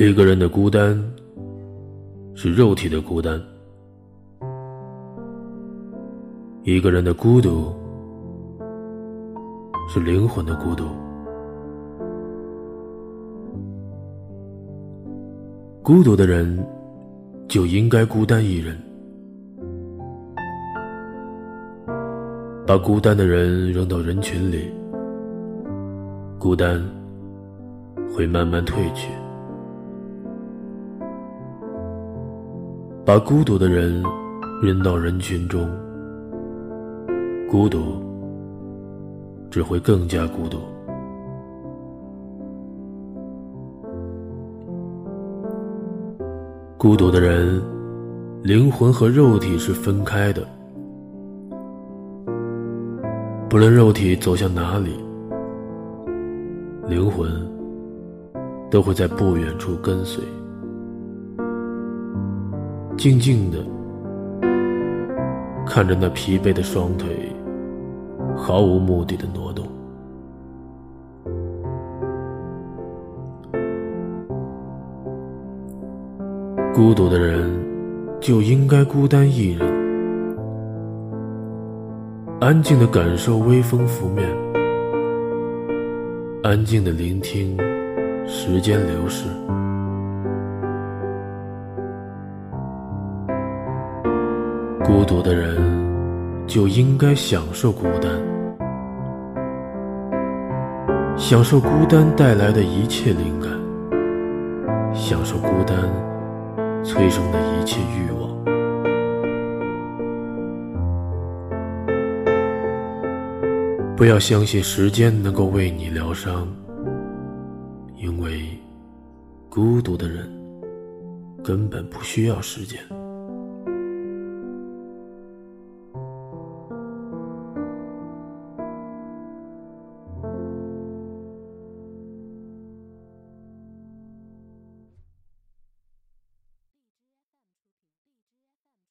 一个人的孤单，是肉体的孤单；一个人的孤独，是灵魂的孤独。孤独的人，就应该孤单一人。把孤单的人扔到人群里，孤单会慢慢褪去。把孤独的人扔到人群中，孤独只会更加孤独。孤独的人，灵魂和肉体是分开的。不论肉体走向哪里，灵魂都会在不远处跟随。静静的看着那疲惫的双腿，毫无目的的挪动。孤独的人就应该孤单一人，安静的感受微风拂面，安静的聆听时间流逝。孤独的人就应该享受孤单，享受孤单带来的一切灵感，享受孤单催生的一切欲望。不要相信时间能够为你疗伤，因为孤独的人根本不需要时间。